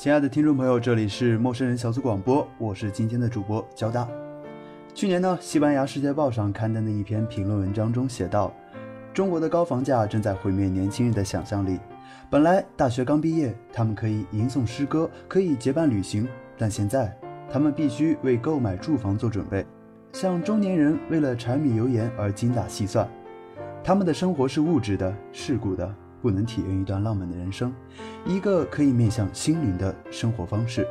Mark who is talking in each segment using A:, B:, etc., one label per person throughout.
A: 亲爱的听众朋友，这里是陌生人小组广播，我是今天的主播焦大。去年呢，西班牙《世界报》上刊登的一篇评论文章中写道：“中国的高房价正在毁灭年轻人的想象力。本来大学刚毕业，他们可以吟诵诗歌，可以结伴旅行，但现在他们必须为购买住房做准备，像中年人为了柴米油盐而精打细算。他们的生活是物质的、世故的。”不能体验一段浪漫的人生，一个可以面向心灵的生活方式。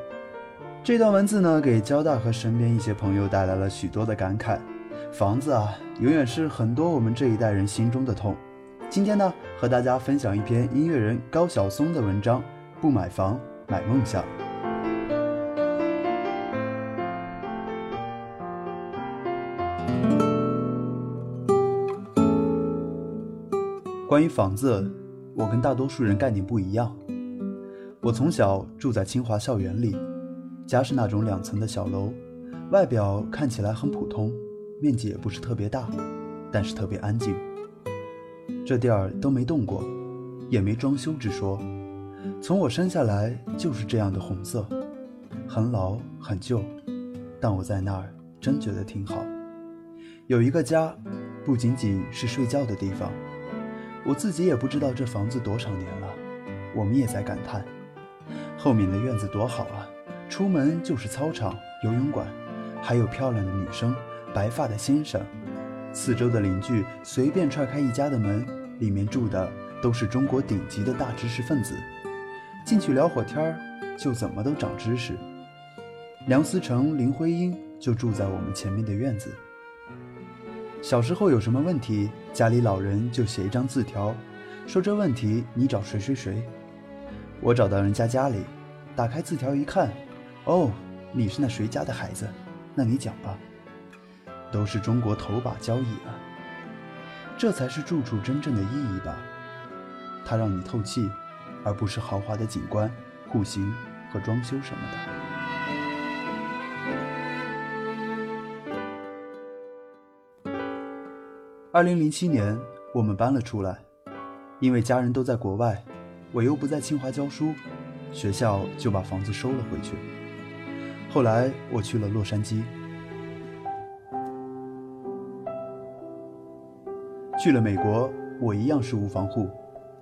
A: 这段文字呢，给交大和身边一些朋友带来了许多的感慨。房子啊，永远是很多我们这一代人心中的痛。今天呢，和大家分享一篇音乐人高晓松的文章：不买房，买梦想。关于房子。我跟大多数人概念不一样。我从小住在清华校园里，家是那种两层的小楼，外表看起来很普通，面积也不是特别大，但是特别安静。这地儿都没动过，也没装修之说。从我生下来就是这样的红色，很老很旧，但我在那儿真觉得挺好。有一个家，不仅仅是睡觉的地方。我自己也不知道这房子多少年了，我们也在感叹，后面的院子多好啊！出门就是操场、游泳馆，还有漂亮的女生、白发的先生。四周的邻居随便踹开一家的门，里面住的都是中国顶级的大知识分子。进去聊会天儿，就怎么都长知识。梁思成、林徽因就住在我们前面的院子。小时候有什么问题，家里老人就写一张字条，说这问题你找谁谁谁。我找到人家家里，打开字条一看，哦，你是那谁家的孩子，那你讲吧。都是中国头把交椅了，这才是住处真正的意义吧。它让你透气，而不是豪华的景观、户型和装修什么的。二零零七年，我们搬了出来，因为家人都在国外，我又不在清华教书，学校就把房子收了回去。后来我去了洛杉矶，去了美国，我一样是无房户，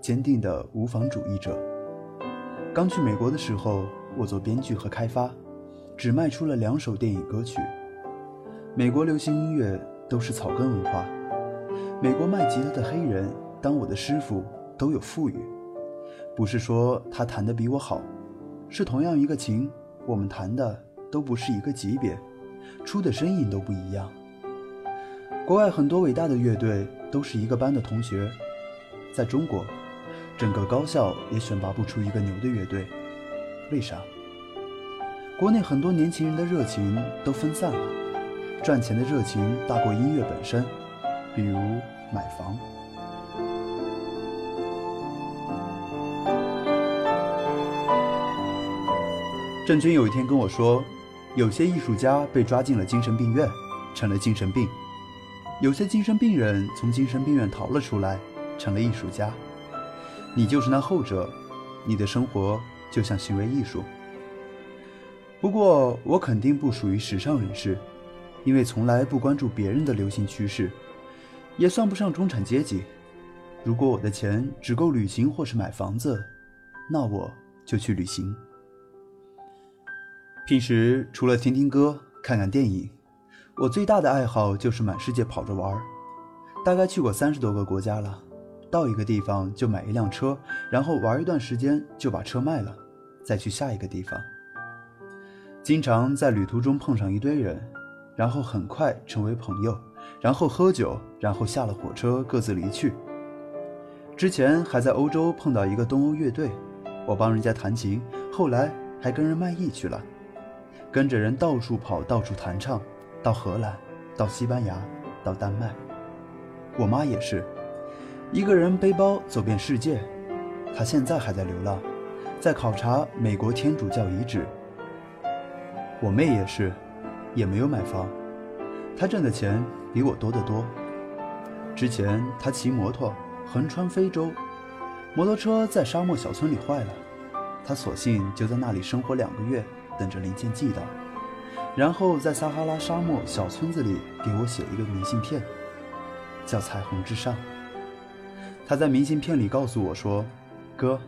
A: 坚定的无房主义者。刚去美国的时候，我做编剧和开发，只卖出了两首电影歌曲。美国流行音乐都是草根文化。美国卖吉他的黑人当我的师傅都有富裕，不是说他弹的比我好，是同样一个琴，我们弹的都不是一个级别，出的声音都不一样。国外很多伟大的乐队都是一个班的同学，在中国，整个高校也选拔不出一个牛的乐队，为啥？国内很多年轻人的热情都分散了，赚钱的热情大过音乐本身。比如买房。郑钧有一天跟我说，有些艺术家被抓进了精神病院，成了精神病；有些精神病人从精神病院逃了出来，成了艺术家。你就是那后者，你的生活就像行为艺术。不过我肯定不属于时尚人士，因为从来不关注别人的流行趋势。也算不上中产阶级。如果我的钱只够旅行或是买房子，那我就去旅行。平时除了听听歌、看看电影，我最大的爱好就是满世界跑着玩儿。大概去过三十多个国家了。到一个地方就买一辆车，然后玩一段时间就把车卖了，再去下一个地方。经常在旅途中碰上一堆人，然后很快成为朋友，然后喝酒，然后下了火车各自离去。之前还在欧洲碰到一个东欧乐队，我帮人家弹琴，后来还跟人卖艺去了，跟着人到处跑，到处弹唱，到荷兰，到西班牙，到丹麦。我妈也是，一个人背包走遍世界，她现在还在流浪，在考察美国天主教遗址。我妹也是，也没有买房，他挣的钱比我多得多。之前他骑摩托横穿非洲，摩托车在沙漠小村里坏了，他索性就在那里生活两个月，等着零件寄到，然后在撒哈拉沙漠小村子里给我写一个明信片。叫彩虹之上。他在明信片里告诉我说：“哥，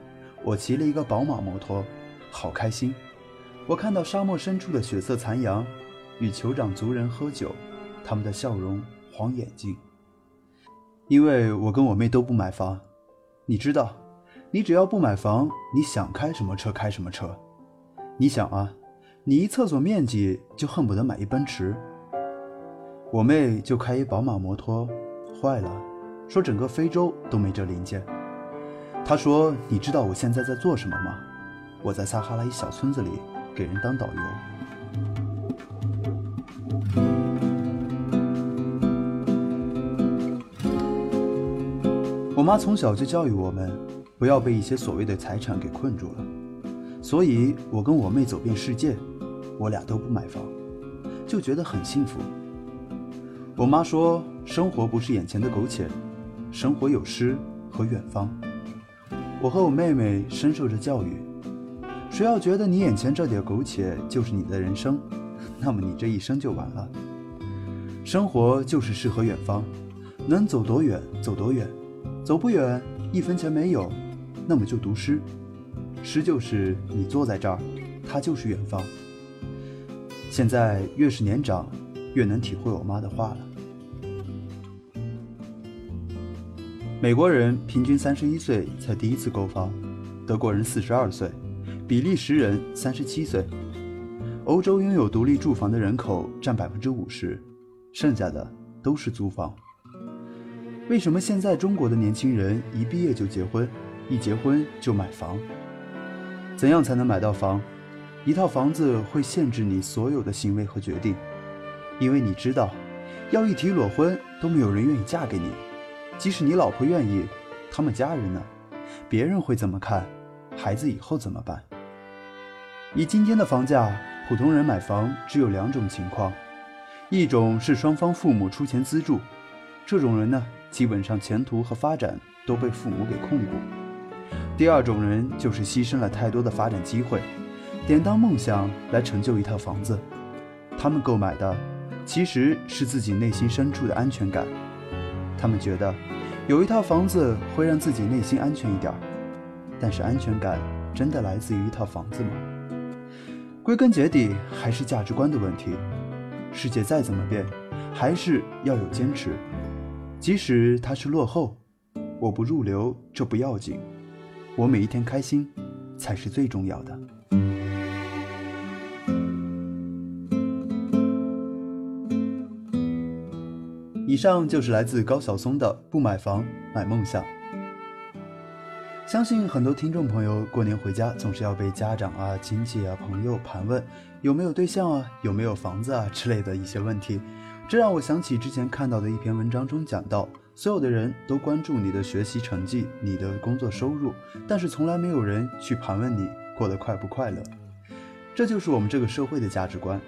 A: 我骑了一个宝马摩托，好开心。我看到沙漠深处的血色残阳，与酋长族人喝酒，他们的笑容晃眼睛。因为我跟我妹都不买房，你知道，你只要不买房，你想开什么车开什么车。你想啊，你一厕所面积就恨不得买一奔驰。我妹就开一宝马摩托。”坏了，说整个非洲都没这零件。她说：“你知道我现在在做什么吗？我在撒哈拉一小村子里给人当导游。”妈从小就教育我们，不要被一些所谓的财产给困住了。所以，我跟我妹走遍世界，我俩都不买房，就觉得很幸福。我妈说。生活不是眼前的苟且，生活有诗和远方。我和我妹妹深受着教育，谁要觉得你眼前这点苟且就是你的人生，那么你这一生就完了。生活就是诗和远方，能走多远走多远，走不远一分钱没有，那么就读诗。诗就是你坐在这儿，它就是远方。现在越是年长，越能体会我妈的话了。美国人平均三十一岁才第一次购房，德国人四十二岁，比利时人三十七岁。欧洲拥有独立住房的人口占百分之五十，剩下的都是租房。为什么现在中国的年轻人一毕业就结婚，一结婚就买房？怎样才能买到房？一套房子会限制你所有的行为和决定，因为你知道，要一提裸婚都没有人愿意嫁给你。即使你老婆愿意，他们家人呢？别人会怎么看？孩子以后怎么办？以今天的房价，普通人买房只有两种情况：一种是双方父母出钱资助，这种人呢，基本上前途和发展都被父母给控股；第二种人就是牺牲了太多的发展机会，典当梦想来成就一套房子。他们购买的其实是自己内心深处的安全感。他们觉得有一套房子会让自己内心安全一点，但是安全感真的来自于一套房子吗？归根结底还是价值观的问题。世界再怎么变，还是要有坚持，即使他是落后。我不入流，这不要紧，我每一天开心才是最重要的。以上就是来自高晓松的《不买房买梦想》。相信很多听众朋友过年回家总是要被家长啊、亲戚啊、朋友盘问有没有对象啊、有没有房子啊之类的一些问题，这让我想起之前看到的一篇文章中讲到，所有的人都关注你的学习成绩、你的工作收入，但是从来没有人去盘问你过得快不快乐。这就是我们这个社会的价值观。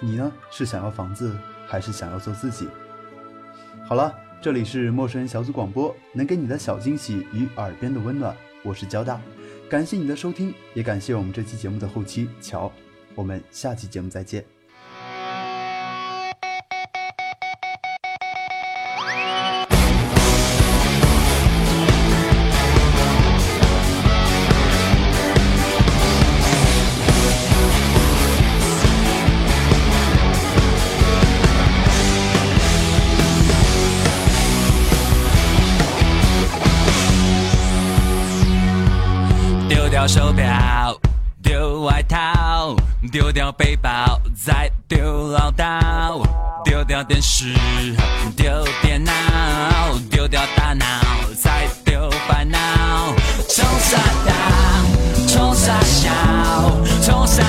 A: 你呢，是想要房子，还是想要做自己？好了，这里是陌生人小组广播，能给你的小惊喜与耳边的温暖，我是交大，感谢你的收听，也感谢我们这期节目的后期乔，我们下期节目再见。
B: 手表，丢外套，丢掉背包，再丢唠叨。丢掉电视，丢电脑，丢掉大脑，再丢烦恼。冲啥大，冲啥小，冲啥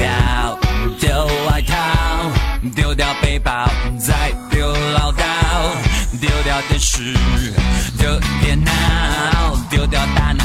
B: 表，丢外套，丢掉背包，再丢唠叨，丢掉电视，丢电脑，丢掉大脑，